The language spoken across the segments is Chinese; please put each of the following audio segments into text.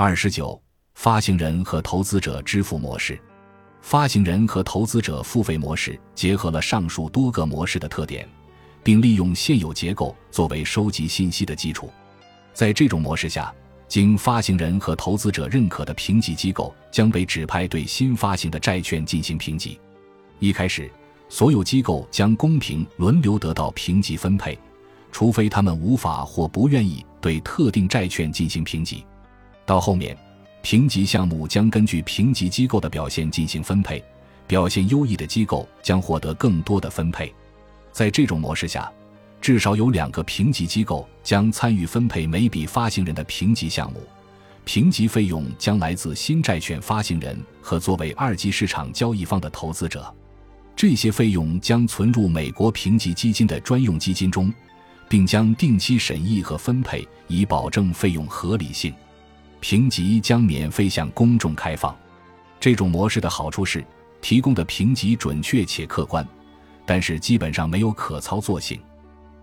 二十九，发行人和投资者支付模式。发行人和投资者付费模式结合了上述多个模式的特点，并利用现有结构作为收集信息的基础。在这种模式下，经发行人和投资者认可的评级机构将被指派对新发行的债券进行评级。一开始，所有机构将公平轮流得到评级分配，除非他们无法或不愿意对特定债券进行评级。到后面，评级项目将根据评级机构的表现进行分配，表现优异的机构将获得更多的分配。在这种模式下，至少有两个评级机构将参与分配每笔发行人的评级项目，评级费用将来自新债券发行人和作为二级市场交易方的投资者。这些费用将存入美国评级基金的专用基金中，并将定期审议和分配，以保证费用合理性。评级将免费向公众开放。这种模式的好处是提供的评级准确且客观，但是基本上没有可操作性。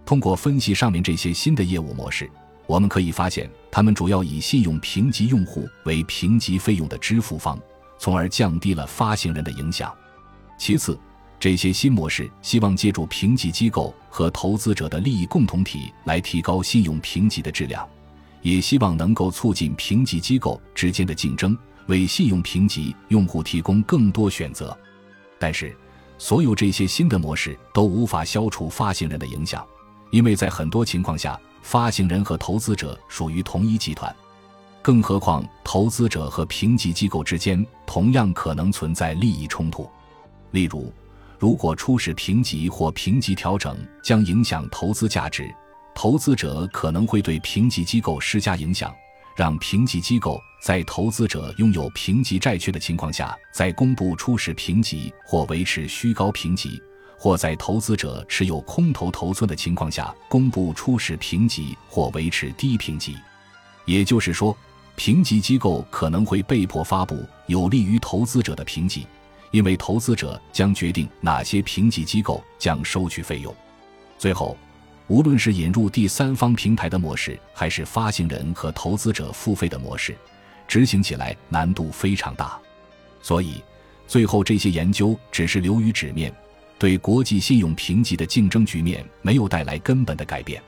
通过分析上面这些新的业务模式，我们可以发现，他们主要以信用评级用户为评级费用的支付方，从而降低了发行人的影响。其次，这些新模式希望借助评级机构和投资者的利益共同体来提高信用评级的质量。也希望能够促进评级机构之间的竞争，为信用评级用户提供更多选择。但是，所有这些新的模式都无法消除发行人的影响，因为在很多情况下，发行人和投资者属于同一集团。更何况，投资者和评级机构之间同样可能存在利益冲突。例如，如果初始评级或评级调整将影响投资价值。投资者可能会对评级机构施加影响，让评级机构在投资者拥有评级债券的情况下，在公布初始评级或维持虚高评级，或在投资者持有空头头寸的情况下公布初始评级或维持低评级。也就是说，评级机构可能会被迫发布有利于投资者的评级，因为投资者将决定哪些评级机构将收取费用。最后。无论是引入第三方平台的模式，还是发行人和投资者付费的模式，执行起来难度非常大。所以，最后这些研究只是流于纸面，对国际信用评级的竞争局面没有带来根本的改变。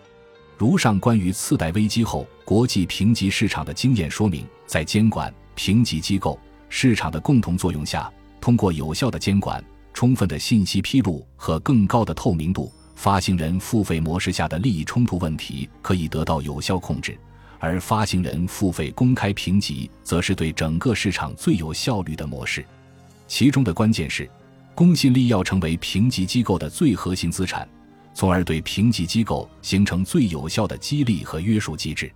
如上关于次贷危机后国际评级市场的经验说明，在监管、评级机构、市场的共同作用下，通过有效的监管、充分的信息披露和更高的透明度。发行人付费模式下的利益冲突问题可以得到有效控制，而发行人付费公开评级则是对整个市场最有效率的模式。其中的关键是，公信力要成为评级机构的最核心资产，从而对评级机构形成最有效的激励和约束机制。